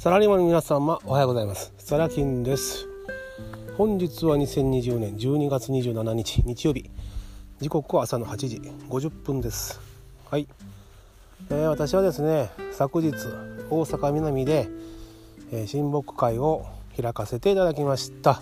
サラリーマンの皆様おはようございます。サラキンです。本日は2020年12月27日日曜日。時刻は朝の8時50分です。はい、えー、私はですね昨日大阪南で、えー、親睦会を開かせていただきました。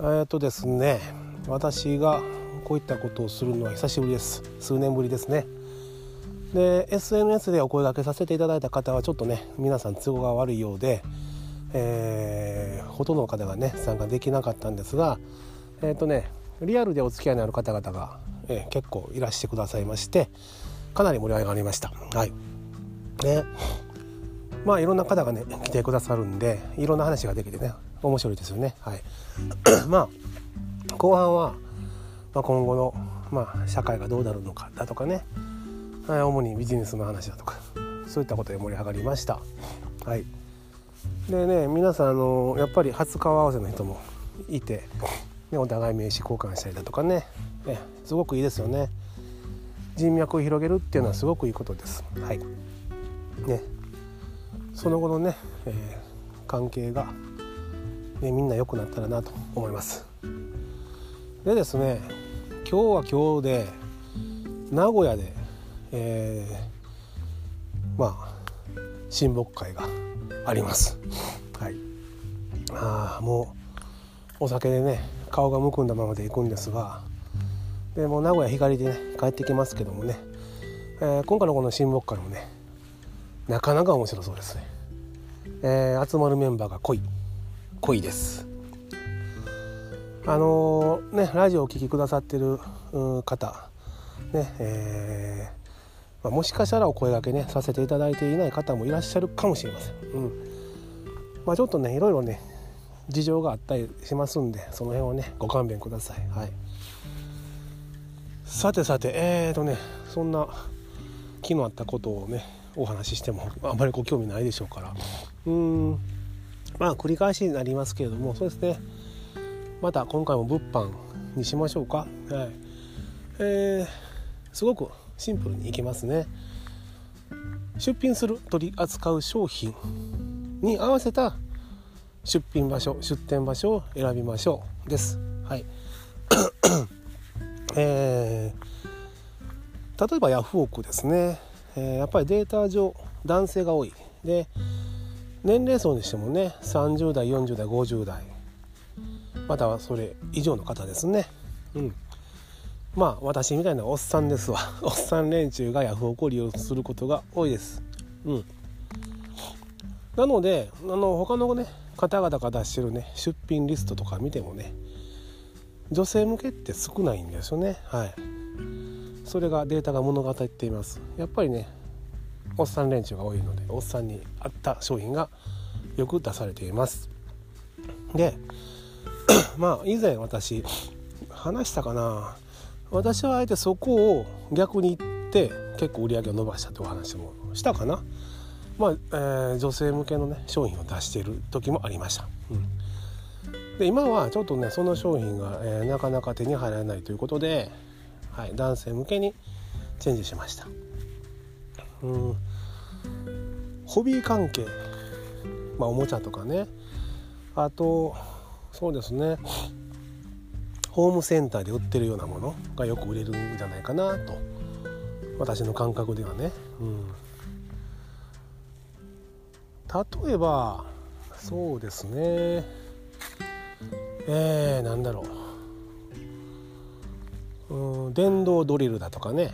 えっ、ー、とですね私がこういったことをするのは久しぶりです。数年ぶりですね。で SNS でお声がけさせていただいた方はちょっとね皆さん都合が悪いようで、えー、ほとんどの方がね参加できなかったんですがえっ、ー、とねリアルでお付き合いのある方々が、えー、結構いらしてくださいましてかなり盛り上がりました。はいでまあいろんな方がね来てくださるんでいろんな話ができてね面白いですよね。はい まあ後半は、まあ、今後の、まあ、社会がどうなるのかだとかね、主にビジネスの話だとかそういったことで盛り上がりました。はい、でね皆さんあのやっぱり初顔合わせの人もいて、ね、お互い名刺交換したりだとかねねすごくいいですよね。人脈を広げるっていうのはすごくいいことです。はいね、その後のね、えー、関係が、ね、みんな良くなったらなと思います。でですね今日は今日で名古屋でえー、まあ親睦会があります。はい、あもうお酒でね顔がむくんだままで行くんですがでも名古屋光でね帰ってきますけどもね、えー、今回のこの親睦会もねなかなか面白そうですね、えー、集まるメンバーが濃い濃いです。あのー、ねラジオを聴きくださってる方ねえーまあ、もしかしたらお声がけねさせていただいていない方もいらっしゃるかもしれません。うんまあ、ちょっとねいろいろね事情があったりしますんでその辺をねご勘弁ください。はい、さてさてえーとねそんな気のあったことをねお話ししてもあんまりご興味ないでしょうからうんまあ繰り返しになりますけれどもそうですねまた今回も物販にしましょうか。はいえー、すごくシンプルにいきますね。出品する取り扱う商品に合わせた出品場所出店場所を選びましょうです。はい。えー、例えばヤフオクですね、えー、やっぱりデータ上男性が多い。で年齢層にしてもね30代40代50代またはそれ以上の方ですね。うん。まあ私みたいなおっさんですわ。おっさん連中がヤフオクを利用することが多いです。うん。なのであの他のね方々が出してるね出品リストとか見てもね女性向けって少ないんですよね。はい。それがデータが物語っています。やっぱりねおっさん連中が多いのでおっさんに合った商品がよく出されています。で まあ以前私話したかな私はあえてそこを逆に言って結構売り上げを伸ばしたというお話もしたかな。まあえー、女性向けのね商品を出している時もありました。うん、で今はちょっとねその商品が、えー、なかなか手に入らないということで、はい、男性向けにチェンジしました。うん、ホビー関係、まあ、おもちゃとかねあとそうですねホームセンターで売ってるようなものがよく売れるんじゃないかなと。私の感覚ではね、うん、例えばそうですね。えー、なんだろう、うん、電動ドリルだとかね。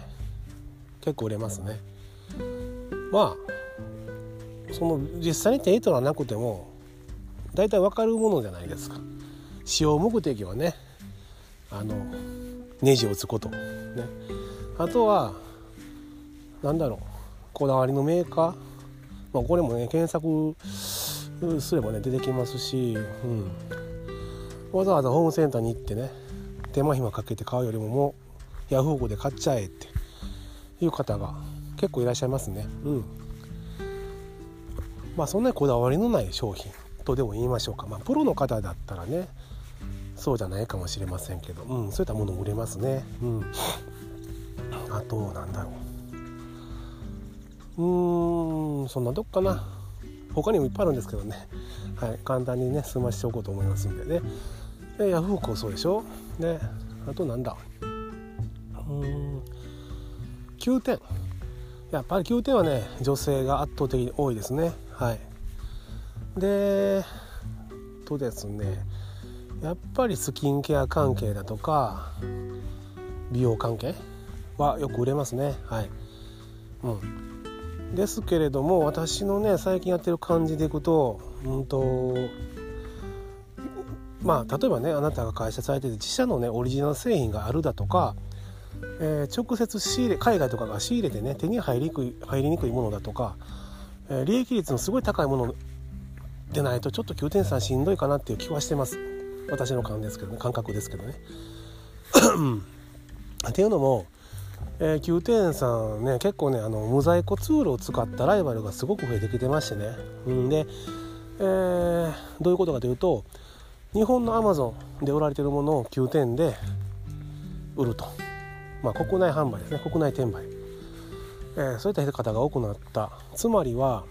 結構売れますね。まあその実際に手に取らなくても大体わかるものじゃないですか。使用目的はね。あのネジを打つこと、ね、あとは何だろう。こだわりのメーカー、まあ、これもね検索すればね出てきますし、うん、わざわざホームセンターに行ってね手間暇かけて買うよりももうヤフオクで買っちゃえっていう方が結構いらっしゃいますね。うん、まあそんなにこだわりのない商品とでも言いましょうか、まあ、プロの方だったらねそうじゃないかもしれませんけど、うん、そういったものも売れますね。うん、あとなんだろう。うんそんなとこかな。他にもいっぱいあるんですけどね、はい、簡単にね済ましておこうと思いますんでね。でヤフークそうでしょ。であとなんだ。うん9点。やっぱり9点はね女性が圧倒的に多いですね。はい。でとですね。やっぱりスキンケア関係だとか美容関係はよく売れますね。はい。うん。ですけれども私のね最近やってる感じでいくとうんとまあ例えばねあなたが会社されてて自社のねオリジナル製品があるだとか、えー、直接仕入れ海外とかが仕入れてね手に入りにくい入りにくいものだとか、えー、利益率のすごい高いものでないとちょっと9点3しんどいかなっていう気はしてます。私の感ですけどね感覚ですけどね。っていうのも、えー、9点さんね結構ねあの無在庫ツールを使ったライバルがすごく増えてきてましてね、ん、で、えー、どういうことかというと日本のアマゾンで売られてるものを9点で売ると、まあ、国内販売ですね。国内転売、えー、そういった方が多くなった。つまりは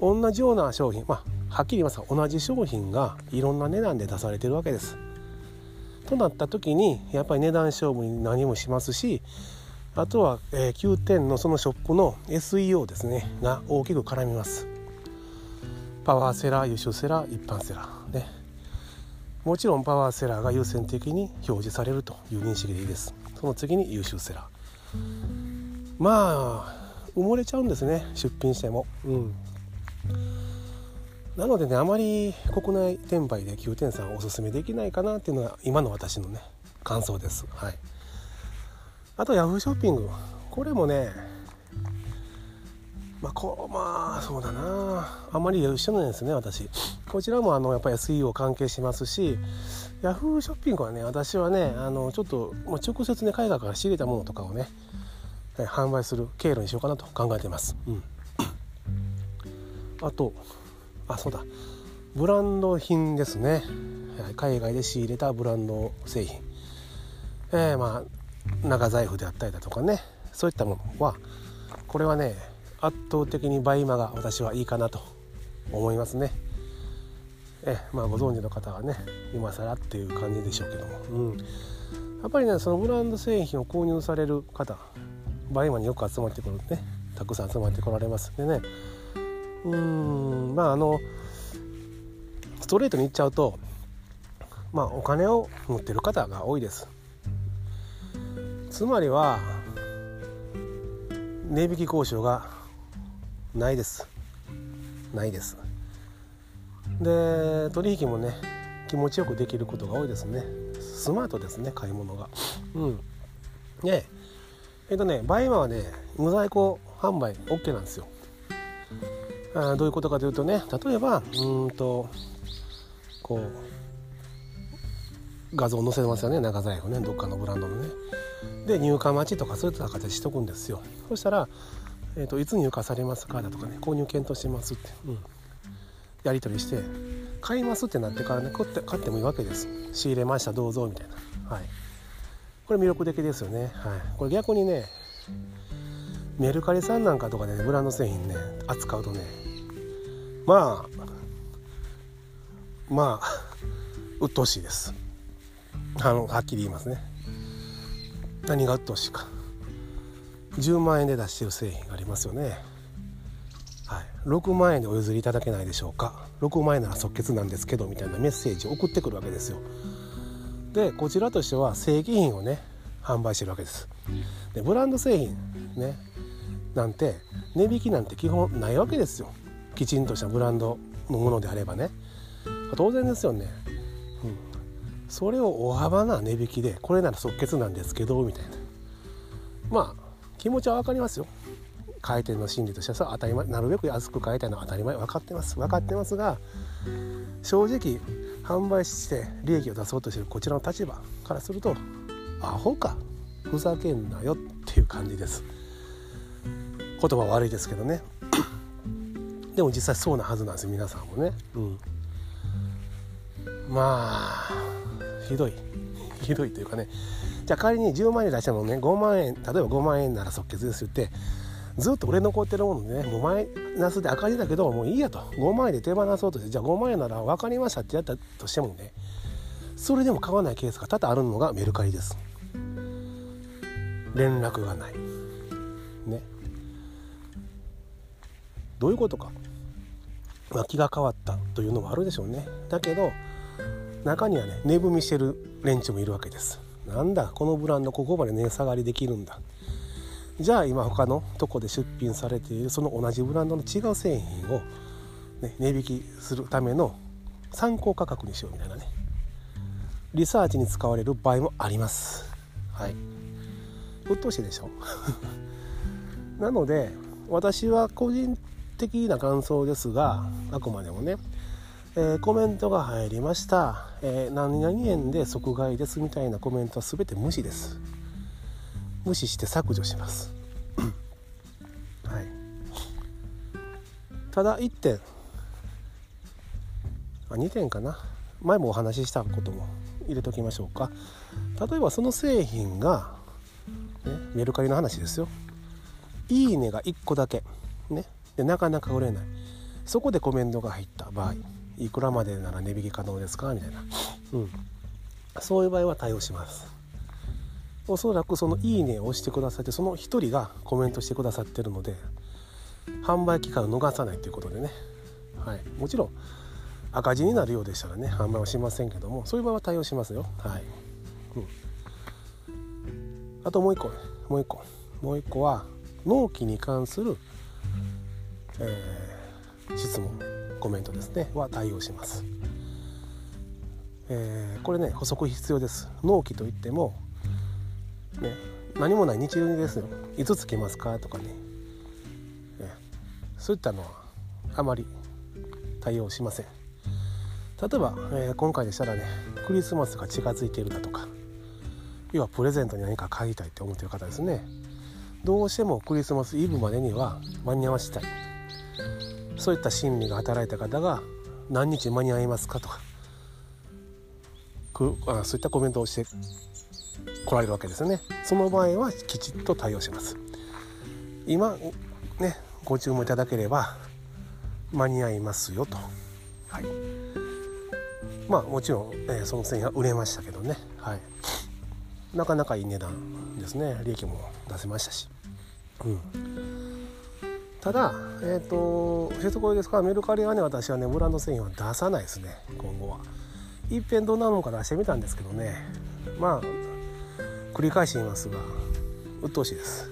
同じような商品。まあはっきり言いますが同じ商品がいろんな値段で出されてるわけです。となった時にやっぱり値段勝負に何もしますしあとは、えー、9点のそのショップの SEO ですねが大きく絡みます。パワーセラー優秀セラー一般セラー。ね。もちろんパワーセラーが優先的に表示されるという認識でいいです。その次に優秀セラー。まあ埋もれちゃうんですね出品しても。うん。なのでねあまり国内転売で9点3おすすめできないかなっていうのが今の私のね感想です。はい。あとヤフーショッピングこれもねまあこまあそうだな。あんまり一緒なんですね私。こちらもあのやっぱり SEO 関係しますしヤフーショッピングはね私はねあのちょっともう直接ね海外から仕入れたものとかをね販売する経路にしようかなと考えてます、うん、あとあそうだ。ブランド品ですね。海外で仕入れたブランド製品。えー、まあ長財布であったりだとかね。そういったものはこれはね圧倒的に倍馬が私はいいかなと思いますね。えまあご存知の方はね今更っていう感じでしょうけども、うん、やっぱりねそのブランド製品を購入される方倍馬によく集まってくるねたくさん集まってこられますでね。うんまああのストレートに言っちゃうとまあお金を持ってる方が多いです。つまりは値引き交渉がないです。ないです。で取引もね気持ちよくできることが多いですね。スマートですね買い物が。うん。でえっとねバイマはね無在庫販売 OK なんですよ。あどういうことかというとね例えばうんとこう画像を載せてますよね。長財布ね。どっかのブランドのね。で入荷待ちとかそういった形しとくんですよ。そしたら、えーと「いつ入荷されますか?」だとかね「購入検討してます」って、うん、やり取りして「買います」ってなってからね買って買ってもいいわけです。仕入れましたどうぞみたいな。はい。これ魅力的ですよね。はい。これ逆にねメルカリさんなんかとか、ね、ブランド製品ね扱うとねまあまあ鬱陶しいです。あのはっきり言いますね。何が鬱陶しいか。10万円で出してる製品がありますよね。はい。6万円でお譲りいただけないでしょうか。6万円なら即決なんですけどみたいなメッセージを送ってくるわけですよ。でこちらとしては正規品をね販売してるわけです。でブランド製品ねなんて値引きなんて基本ないわけですよ。きちんとしたブランドのものであればね。当然ですよね、うん、それを大幅な値引きでこれなら即決なんですけどみたいな。まあ気持ちは分かりますよ。回転の心理としてはさ当たり前なるべく安く買いたいのは当たり前分かってます。分かってますが正直販売して利益を出そうとしてるこちらの立場からするとアホか。ふざけんなよっていう感じです。言葉悪いですけどね。でも実際そうなはずなんですよ皆さんもね、うん、まあひどい。ひどいというかね。じゃあ仮に10万円出したのね5万円例えば5万円なら即決ですってずっと売れ残ってるものでねもうマイナスで赤字だけどもういいやと。5万円で手放そうとしてじゃあ5万円なら分かりましたってやったとしてもねそれでも買わないケースが多々あるのがメルカリです。連絡がない。ね。どういうことか、気が変わったというのもあるでしょうね。だけど中にはね値踏みしてる連中もいるわけです。なんだこのブランドここまで値下がりできるんだ。じゃあ今他のとこで出品されているその同じブランドの違う製品を、ね、値引きするための参考価格にしようみたいなね。リサーチに使われる場合もあります。はい。うっとうしいでしょ？なので私は個人的な感想ですがあくまでもね、えー、コメントが入りました、えー、何々円で即買いですみたいなコメントは全て無視です。無視して削除します。はい。ただ1点。あ2点かな。前もお話ししたことも入れときましょうか。例えばその製品が、ね、メルカリの話ですよ。いいねが1個だけ。ね。でなかなか売れない。そこでコメントが入った場合いくらまでなら値引き可能ですか？みたいな、うん、そういう場合は対応します。おそらくその「いいね」を押してくださってその1人がコメントしてくださってるので販売期間を逃さないということでね、はい、もちろん赤字になるようでしたらね販売はしませんけどもそういう場合は対応しますよ。はい、うん、あともう一個もう一個。もう一個は納期に関する、えー、質問コメントですね。は対応します、えー、これね補足必要です。納期といってもね何もない日常にですよ。いつつけますかとかね、え、そういったのはあまり対応しません。例えば、えー、今回でしたらねクリスマスが近づいているだとか要はプレゼントに何か買いたいって思ってる方ですね。どうしてもクリスマスイブまでには間に合わせたい。そういった心理が働いた方が何日間に合いますかとかくあそういったコメントをして来られるわけですよね。その場合はきちっと対応します。今ねご注文いただければ間に合いますよと。はい。まあもちろん、えー、その製品は売れましたけどね。はい。なかなかいい値段ですね。利益も出せましたし。うんただえっ、ー、と一つこれですか？らメルカリはね私はねブランド製品は出さないですね今後は。いっぺんどんなもんか出してみたんですけどね。まあ繰り返し言いますが鬱陶しいです。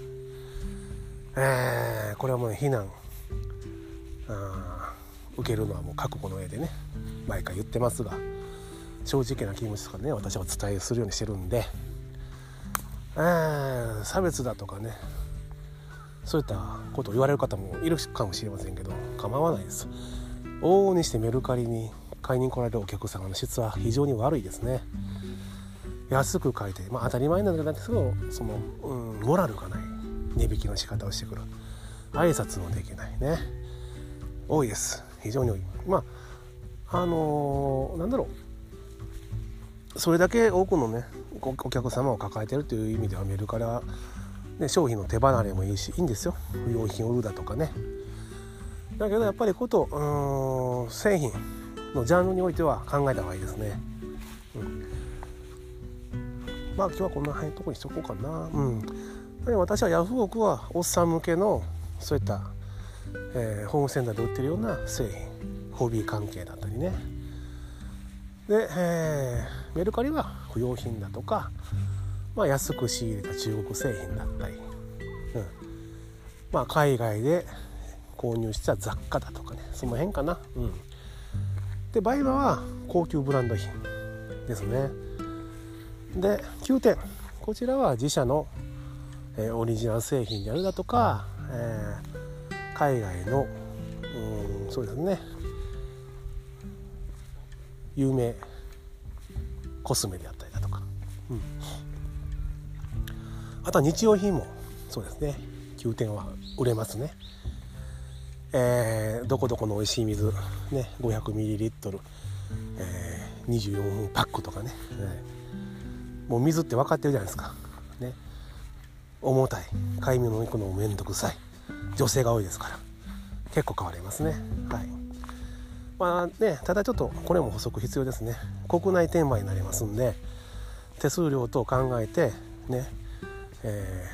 えー、これはもう非難。あ受けるのはもう覚悟の上でね毎回言ってますが正直な気持ちとかね私はお伝えするようにしてるんで、えー、差別だとかねそういったことを言われる方もいるかもしれませんけど構わないです。往々にしてメルカリに買いに来られるお客様の質は非常に悪いですね。安く書いて、まあ、当たり前なんだけどその、うん、モラルがない。値引きの仕方をしてくる。挨拶もできないね。多いです。非常に多い。まああのー、なんだろう。それだけ多くのねお客様を抱えてるという意味ではメルカリは、ね、商品の手離れもいいしいいんですよ。不用品を売るだとかね。だけどやっぱりことうん製品のジャンルにおいては考えた方がいいですね、うん、まあ今日はこんなとこにしとこうかな。うん。私はヤフオクはおっさん向けのそういった、えー、ホームセンターで売ってるような製品。ホビー関係だったりね。で、えー、メルカリは不用品だとか、まあ、安く仕入れた中国製品だったり、うん。まあ、海外で購入した雑貨だとかね。その辺かな。うん。でバイバは高級ブランド品ですね。で9点。こちらは自社の、えー、オリジナル製品であるだとか、えー、海外のうんそうですね。有名コスメであったりだとか、うん、あとは日用品もそうですね。9点は売れますね。えー、どこどこの美味しい水、ね、500ml、えー、24分パックとかね、えー、もう水って分かってるじゃないですか、ね、重たい。買い物行くのも面倒くさい。女性が多いですから。結構変わりますね。はい。まあねただちょっとこれも補足必要ですね。国内転売になりますんで手数料と考えてね、え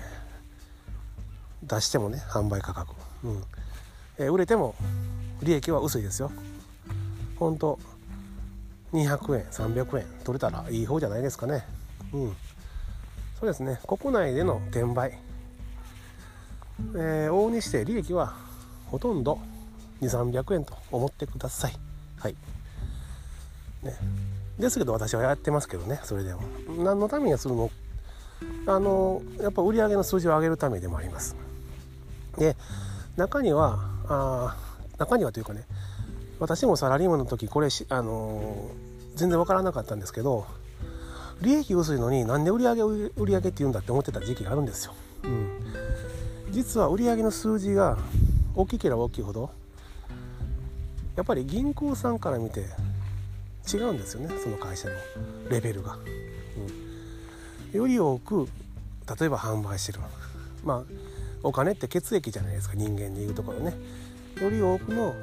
ー、出してもね販売価格、うん。えー、売れても利益は薄いですよ。本当200円300円取れたらいい方じゃないですかね。うん。そうですね。国内での転売、えー、往々にして利益はほとんど2300円と思ってください。はい。ね。ですけど私はやってますけどねそれでも。何のためにするのあのやっぱ売上の数字を上げるためでもあります。で中にはあ中にはというかね私もサラリーマンの時これあの全然分からなかったんですけど利益薄いのになんで売上売上って言うんだって思ってた時期があるんですよ、うん、実は売上の数字が大きければ大きいほどやっぱり銀行さんから見て違うんですよねその会社のレベルが、より多く例えば販売してる。まあお金って血液じゃないですか。人間でいうところね。より多くの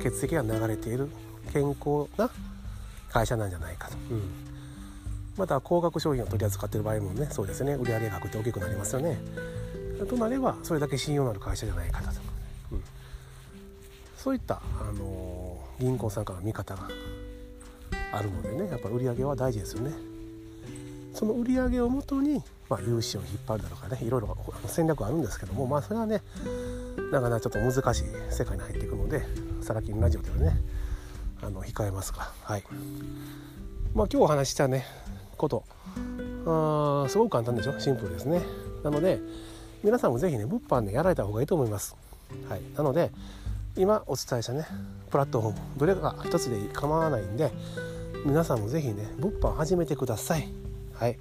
血液が流れている健康な会社なんじゃないかと、うん、また高額商品を取り扱ってる場合もねそうですね。売上額って大きくなりますよね。となればそれだけ信用のある会社じゃないかと、うん、そういった、あのー、銀行さんからの見方があるのでねやっぱ売り上げは大事ですよね。その売り上げをもとに、まあ、融資を引っ張るだとかね。いろいろ戦略はあるんですけどもまあそれはねなかなかちょっと難しい世界に入っていくのでサラ金ラジオではねあの控えますがはい。まあ今日お話ししたねこと。あすごく簡単でしょ？シンプルですね。なので皆さんも是非ね物販でやられた方がいいと思います。はい。なので今お伝えしたねプラットフォームどれか一つで構わないんで皆さんも是非ね物販始めてください。はい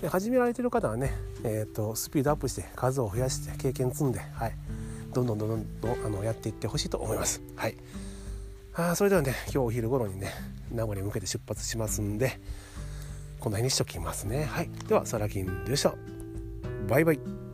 で始められてる方はね、えーと、スピードアップして数を増やして経験積んで、はい、どんどんどんどんあのやっていってほしいと思います。はい、あそれではね今日お昼頃にね名古屋に向けて出発しますんでこの辺にしときますね。はい、ではサラキンでした。バイバイ。